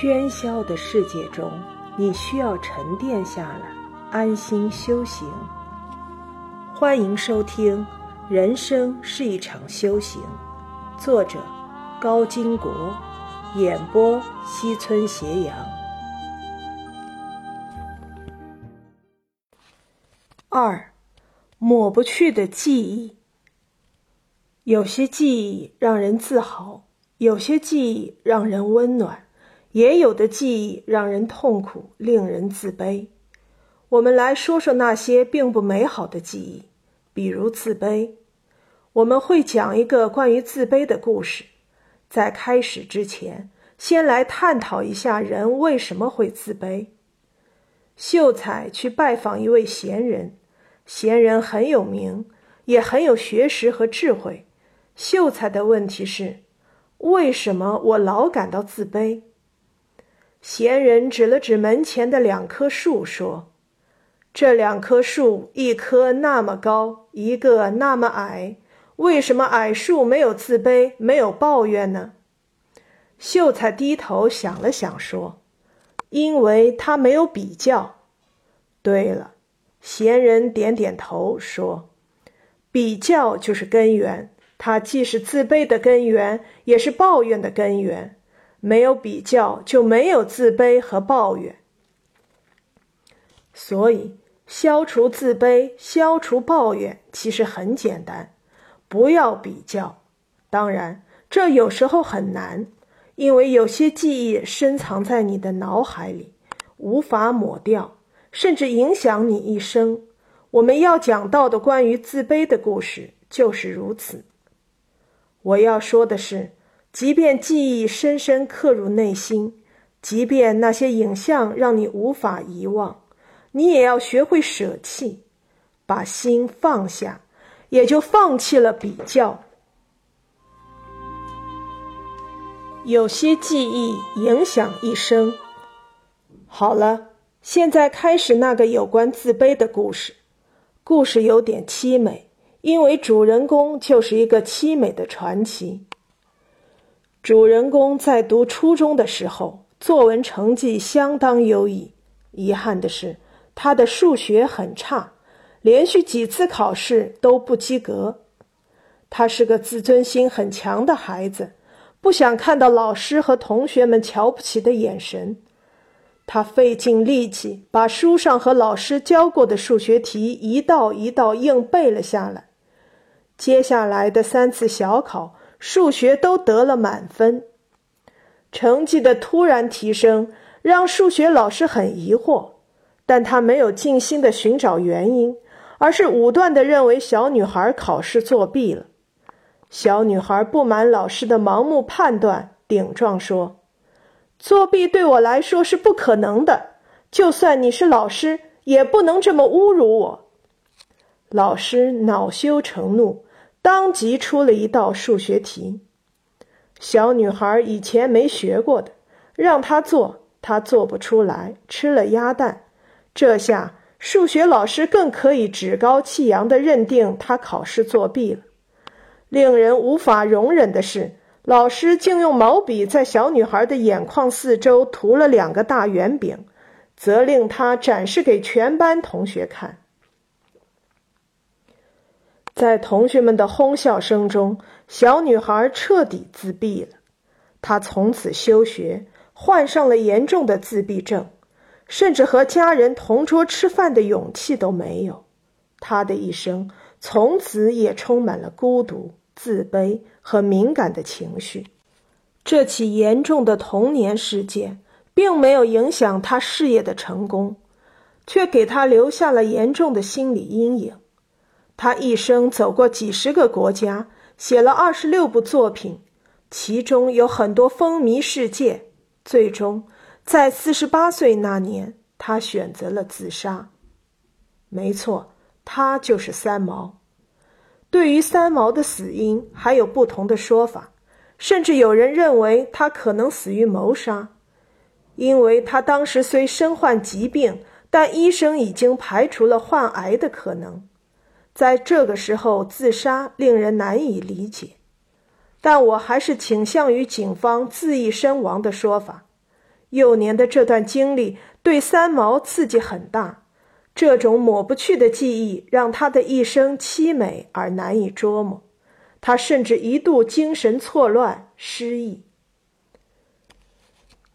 喧嚣的世界中，你需要沉淀下来，安心修行。欢迎收听《人生是一场修行》，作者高金国，演播西村斜阳。二，抹不去的记忆。有些记忆让人自豪，有些记忆让人温暖。也有的记忆让人痛苦，令人自卑。我们来说说那些并不美好的记忆，比如自卑。我们会讲一个关于自卑的故事。在开始之前，先来探讨一下人为什么会自卑。秀才去拜访一位贤人，贤人很有名，也很有学识和智慧。秀才的问题是：为什么我老感到自卑？闲人指了指门前的两棵树，说：“这两棵树，一棵那么高，一个那么矮，为什么矮树没有自卑，没有抱怨呢？”秀才低头想了想，说：“因为他没有比较。”对了，闲人点点头，说：“比较就是根源，它既是自卑的根源，也是抱怨的根源。”没有比较，就没有自卑和抱怨。所以，消除自卑、消除抱怨，其实很简单，不要比较。当然，这有时候很难，因为有些记忆深藏在你的脑海里，无法抹掉，甚至影响你一生。我们要讲到的关于自卑的故事就是如此。我要说的是。即便记忆深深刻入内心，即便那些影像让你无法遗忘，你也要学会舍弃，把心放下，也就放弃了比较。有些记忆影响一生。好了，现在开始那个有关自卑的故事。故事有点凄美，因为主人公就是一个凄美的传奇。主人公在读初中的时候，作文成绩相当优异。遗憾的是，他的数学很差，连续几次考试都不及格。他是个自尊心很强的孩子，不想看到老师和同学们瞧不起的眼神。他费尽力气把书上和老师教过的数学题一道一道硬背了下来。接下来的三次小考。数学都得了满分，成绩的突然提升让数学老师很疑惑，但他没有静心的寻找原因，而是武断的认为小女孩考试作弊了。小女孩不满老师的盲目判断，顶撞说：“作弊对我来说是不可能的，就算你是老师，也不能这么侮辱我。”老师恼羞成怒。当即出了一道数学题，小女孩以前没学过的，让她做，她做不出来，吃了鸭蛋。这下数学老师更可以趾高气扬地认定她考试作弊了。令人无法容忍的是，老师竟用毛笔在小女孩的眼眶四周涂了两个大圆饼，责令她展示给全班同学看。在同学们的哄笑声中，小女孩彻底自闭了。她从此休学，患上了严重的自闭症，甚至和家人同桌吃饭的勇气都没有。她的一生从此也充满了孤独、自卑和敏感的情绪。这起严重的童年事件并没有影响她事业的成功，却给她留下了严重的心理阴影。他一生走过几十个国家，写了二十六部作品，其中有很多风靡世界。最终，在四十八岁那年，他选择了自杀。没错，他就是三毛。对于三毛的死因，还有不同的说法，甚至有人认为他可能死于谋杀，因为他当时虽身患疾病，但医生已经排除了患癌的可能。在这个时候自杀令人难以理解，但我还是倾向于警方自缢身亡的说法，幼年的这段经历对三毛刺激很大，这种抹不去的记忆让他的一生凄美而难以捉摸。他甚至一度精神错乱、失忆。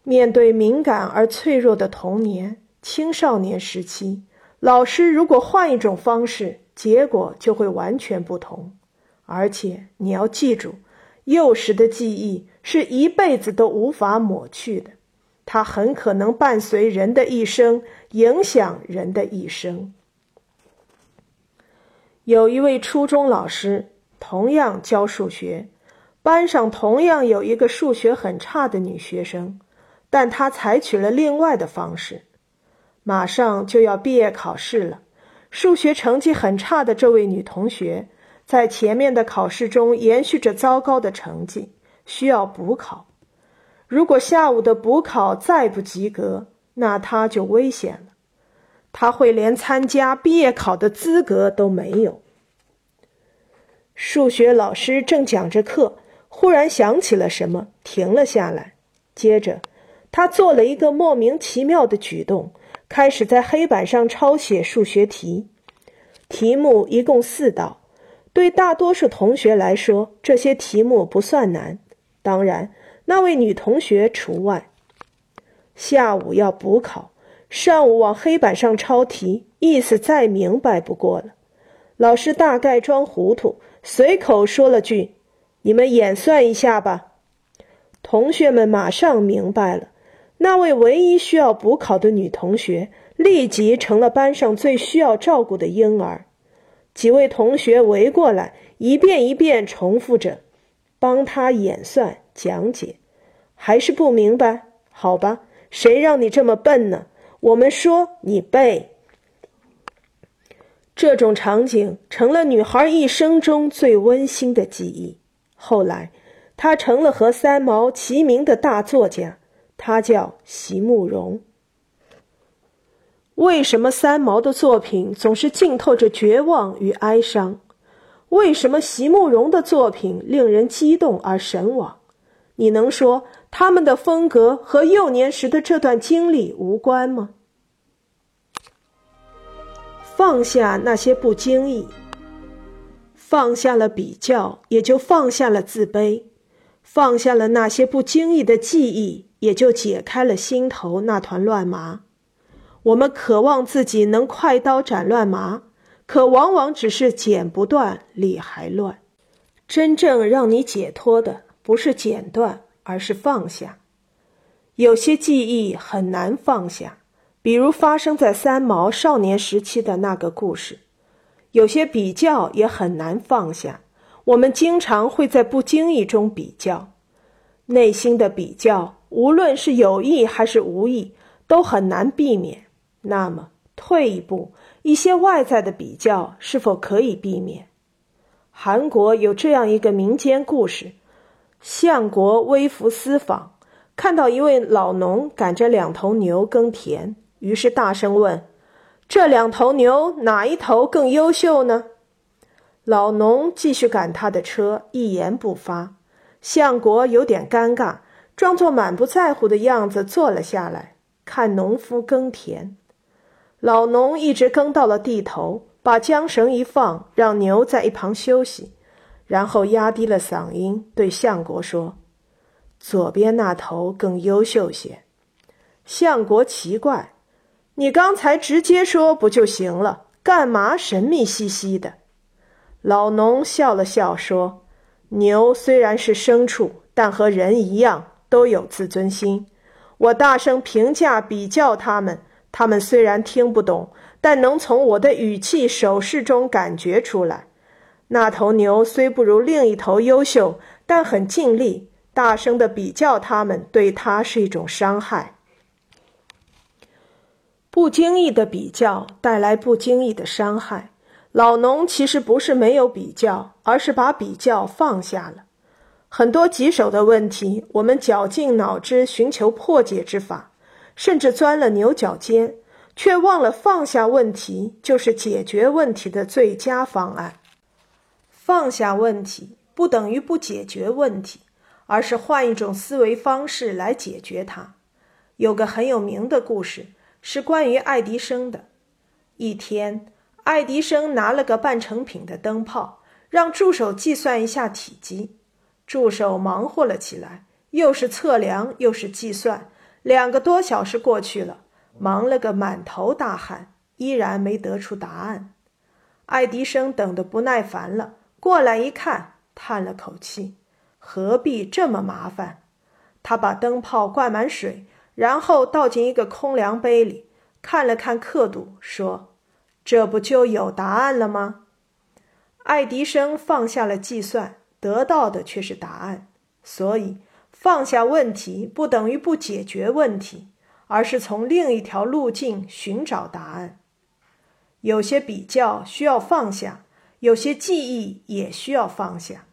面对敏感而脆弱的童年、青少年时期，老师如果换一种方式，结果就会完全不同。而且你要记住，幼时的记忆是一辈子都无法抹去的，它很可能伴随人的一生，影响人的一生。有一位初中老师。同样教数学，班上同样有一个数学很差的女学生，但她采取了另外的方式。马上就要毕业考试了，数学成绩很差的这位女同学，在前面的考试中延续着糟糕的成绩，需要补考。如果下午的补考再不及格，那她就危险了，她会连参加毕业考的资格都没有。数学老师正讲着课，忽然想起了什么，停了下来。接着，他做了一个莫名其妙的举动，开始在黑板上抄写数学题。题目一共四道，对大多数同学来说，这些题目不算难，当然，那位女同学除外。下午要补考，上午往黑板上抄题，意思再明白不过了。老师大概装糊涂。随口说了句：“你们演算一下吧。”同学们马上明白了，那位唯一需要补考的女同学立即成了班上最需要照顾的婴儿。几位同学围过来，一遍一遍重复着，帮他演算讲解。还是不明白？好吧，谁让你这么笨呢？我们说你背。这种场景成了女孩一生中最温馨的记忆。后来，她成了和三毛齐名的大作家，他叫席慕容。为什么三毛的作品总是浸透着绝望与哀伤？为什么席慕容的作品令人激动而神往？你能说他们的风格和幼年时的这段经历无关吗？放下那些不经意，放下了比较，也就放下了自卑；放下了那些不经意的记忆，也就解开了心头那团乱麻。我们渴望自己能快刀斩乱麻，可往往只是剪不断，理还乱。真正让你解脱的，不是剪断，而是放下。有些记忆很难放下。比如发生在三毛少年时期的那个故事，有些比较也很难放下。我们经常会在不经意中比较，内心的比较，无论是有意还是无意，都很难避免。那么，退一步，一些外在的比较是否可以避免？韩国有这样一个民间故事：相国微服私访，看到一位老农赶着两头牛耕田。于是大声问：“这两头牛哪一头更优秀呢？”老农继续赶他的车，一言不发。相国有点尴尬，装作满不在乎的样子坐了下来，看农夫耕田。老农一直耕到了地头，把缰绳一放，让牛在一旁休息，然后压低了嗓音对相国说：“左边那头更优秀些。”相国奇怪。你刚才直接说不就行了？干嘛神秘兮兮的？老农笑了笑说：“牛虽然是牲畜，但和人一样都有自尊心。我大声评价比较他们，他们虽然听不懂，但能从我的语气手势中感觉出来。那头牛虽不如另一头优秀，但很尽力。大声的比较他们，对它是一种伤害。”不经意的比较带来不经意的伤害。老农其实不是没有比较，而是把比较放下了。很多棘手的问题，我们绞尽脑汁寻求破解之法，甚至钻了牛角尖，却忘了放下问题就是解决问题的最佳方案。放下问题不等于不解决问题，而是换一种思维方式来解决它。有个很有名的故事，是关于爱迪生的。一天，爱迪生拿了个半成品的灯泡，让助手计算一下体积。助手忙活了起来，又是测量又是计算，两个多小时过去了，忙了个满头大汗，依然没得出答案。爱迪生等得不耐烦了，过来一看，叹了口气：“何必这么麻烦？”他把灯泡灌满水。然后倒进一个空量杯里，看了看刻度，说：“这不就有答案了吗？”爱迪生放下了计算，得到的却是答案。所以，放下问题不等于不解决问题，而是从另一条路径寻找答案。有些比较需要放下，有些记忆也需要放下。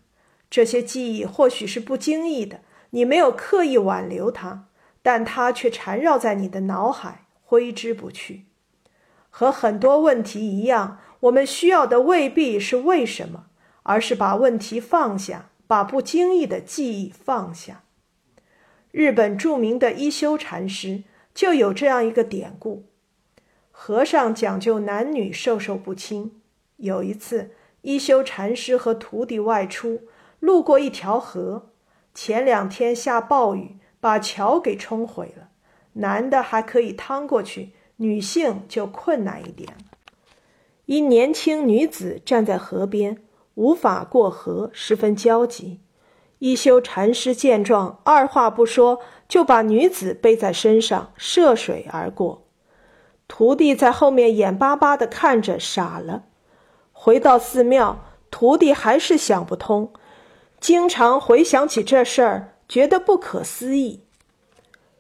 这些记忆或许是不经意的，你没有刻意挽留它。但它却缠绕在你的脑海，挥之不去。和很多问题一样，我们需要的未必是为什么，而是把问题放下，把不经意的记忆放下。日本著名的一休禅师就有这样一个典故：和尚讲究男女授受不亲。有一次，一休禅师和徒弟外出，路过一条河，前两天下暴雨。把桥给冲毁了，男的还可以趟过去，女性就困难一点了。一年轻女子站在河边，无法过河，十分焦急。一休禅师见状，二话不说就把女子背在身上，涉水而过。徒弟在后面眼巴巴地看着，傻了。回到寺庙，徒弟还是想不通，经常回想起这事儿。觉得不可思议。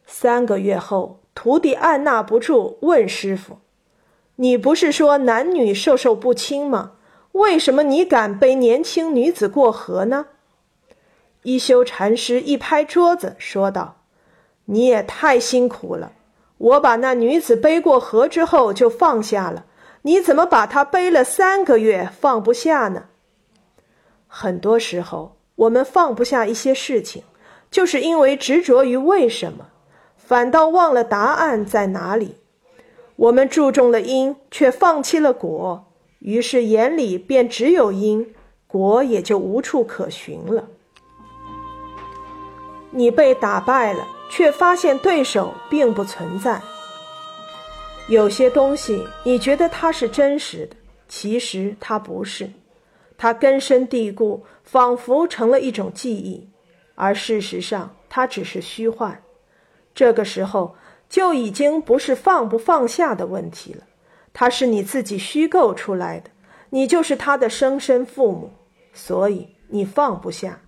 三个月后，徒弟按捺不住问师傅：“你不是说男女授受不亲吗？为什么你敢背年轻女子过河呢？”一休禅师一拍桌子说道：“你也太辛苦了！我把那女子背过河之后就放下了，你怎么把她背了三个月放不下呢？”很多时候，我们放不下一些事情。就是因为执着于为什么，反倒忘了答案在哪里。我们注重了因，却放弃了果，于是眼里便只有因，果也就无处可寻了。你被打败了，却发现对手并不存在。有些东西你觉得它是真实的，其实它不是，它根深蒂固，仿佛成了一种记忆。而事实上，它只是虚幻。这个时候就已经不是放不放下的问题了，它是你自己虚构出来的，你就是他的生身父母，所以你放不下。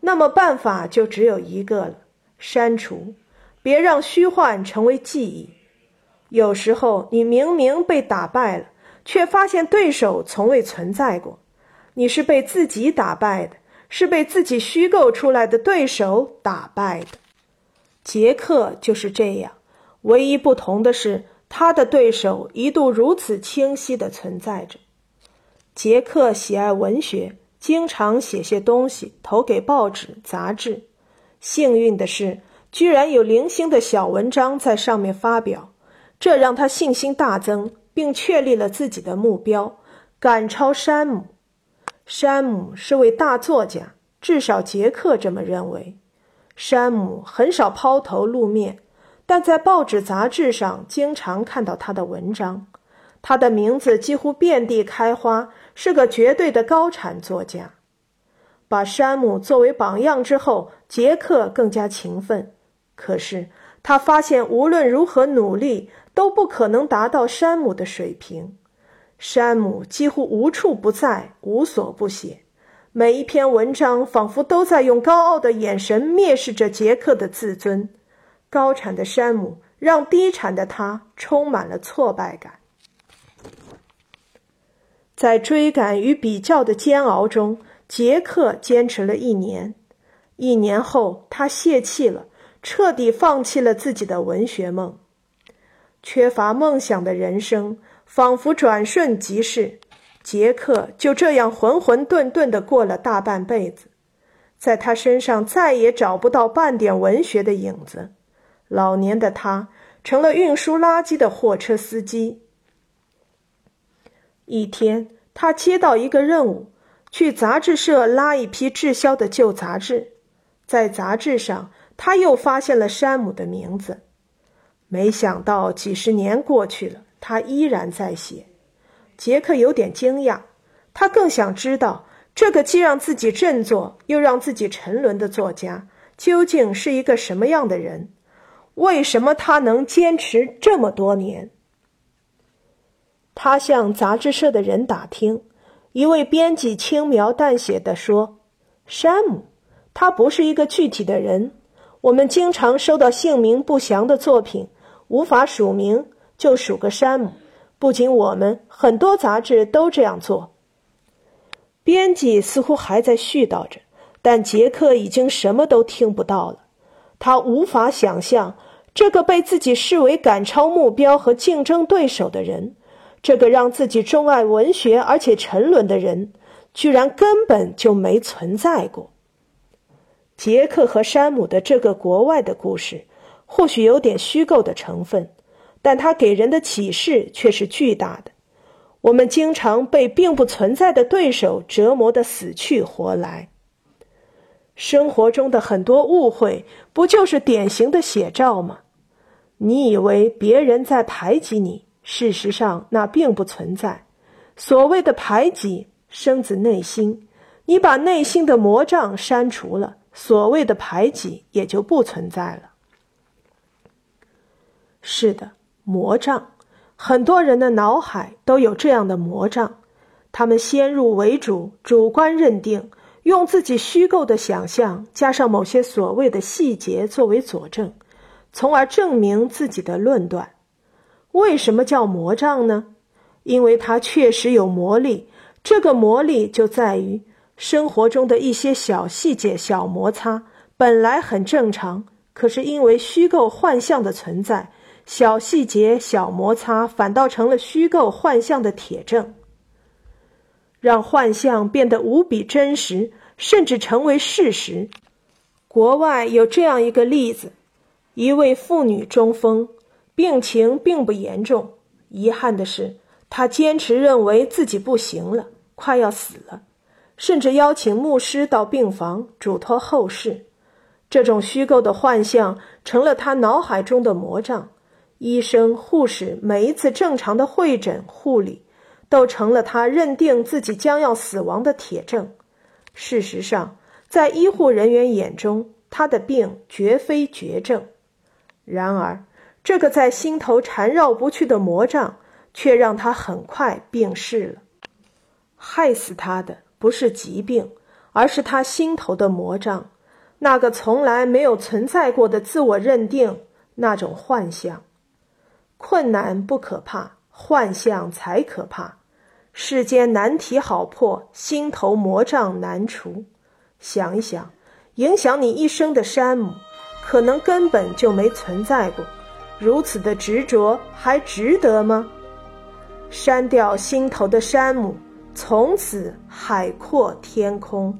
那么办法就只有一个了：删除，别让虚幻成为记忆。有时候你明明被打败了，却发现对手从未存在过，你是被自己打败的。是被自己虚构出来的对手打败的。杰克就是这样，唯一不同的是，他的对手一度如此清晰的存在着。杰克喜爱文学，经常写些东西投给报纸、杂志。幸运的是，居然有零星的小文章在上面发表，这让他信心大增，并确立了自己的目标：赶超山姆。山姆是位大作家，至少杰克这么认为。山姆很少抛头露面，但在报纸杂志上经常看到他的文章。他的名字几乎遍地开花，是个绝对的高产作家。把山姆作为榜样之后，杰克更加勤奋。可是他发现，无论如何努力，都不可能达到山姆的水平。山姆几乎无处不在，无所不写，每一篇文章仿佛都在用高傲的眼神蔑视着杰克的自尊。高产的山姆让低产的他充满了挫败感。在追赶与比较的煎熬中，杰克坚持了一年。一年后，他泄气了，彻底放弃了自己的文学梦。缺乏梦想的人生。仿佛转瞬即逝，杰克就这样浑浑沌沌地过了大半辈子，在他身上再也找不到半点文学的影子。老年的他成了运输垃圾的货车司机。一天，他接到一个任务，去杂志社拉一批滞销的旧杂志。在杂志上，他又发现了山姆的名字。没想到几十年过去了，他依然在写。杰克有点惊讶，他更想知道这个既让自己振作又让自己沉沦的作家究竟是一个什么样的人？为什么他能坚持这么多年？他向杂志社的人打听，一位编辑轻描淡写的说：“山姆，他不是一个具体的人。我们经常收到姓名不详的作品，无法署名，就署个山姆。不仅我们，很多杂志都这样做。”编辑似乎还在絮叨着，但杰克已经什么都听不到了。他无法想象这个被自己视为赶超目标和竞争对手的人。这个让自己钟爱文学而且沉沦的人，居然根本就没存在过。杰克和山姆的这个国外的故事，或许有点虚构的成分，但它给人的启示却是巨大的。我们经常被并不存在的对手折磨得死去活来。生活中的很多误会，不就是典型的写照吗？你以为别人在排挤你？事实上，那并不存在。所谓的排挤生自内心，你把内心的魔障删除了，所谓的排挤也就不存在了。是的，魔障，很多人的脑海都有这样的魔障，他们先入为主，主观认定，用自己虚构的想象加上某些所谓的细节作为佐证，从而证明自己的论断。为什么叫魔杖呢？因为它确实有魔力。这个魔力就在于生活中的一些小细节、小摩擦，本来很正常，可是因为虚构幻象的存在，小细节、小摩擦反倒成了虚构幻象的铁证，让幻象变得无比真实，甚至成为事实。国外有这样一个例子：一位妇女中风。病情并不严重，遗憾的是，她坚持认为自己不行了，快要死了，甚至邀请牧师到病房嘱托后事。这种虚构的幻象成了他脑海中的魔障。医生、护士每一次正常的会诊、护理，都成了他认定自己将要死亡的铁证。事实上，在医护人员眼中，他的病绝非绝症。然而，这个在心头缠绕不去的魔障，却让他很快病逝了。害死他的不是疾病，而是他心头的魔障，那个从来没有存在过的自我认定，那种幻象。困难不可怕，幻象才可怕。世间难题好破，心头魔障难除。想一想，影响你一生的山姆，可能根本就没存在过。如此的执着还值得吗？删掉心头的山姆，从此海阔天空。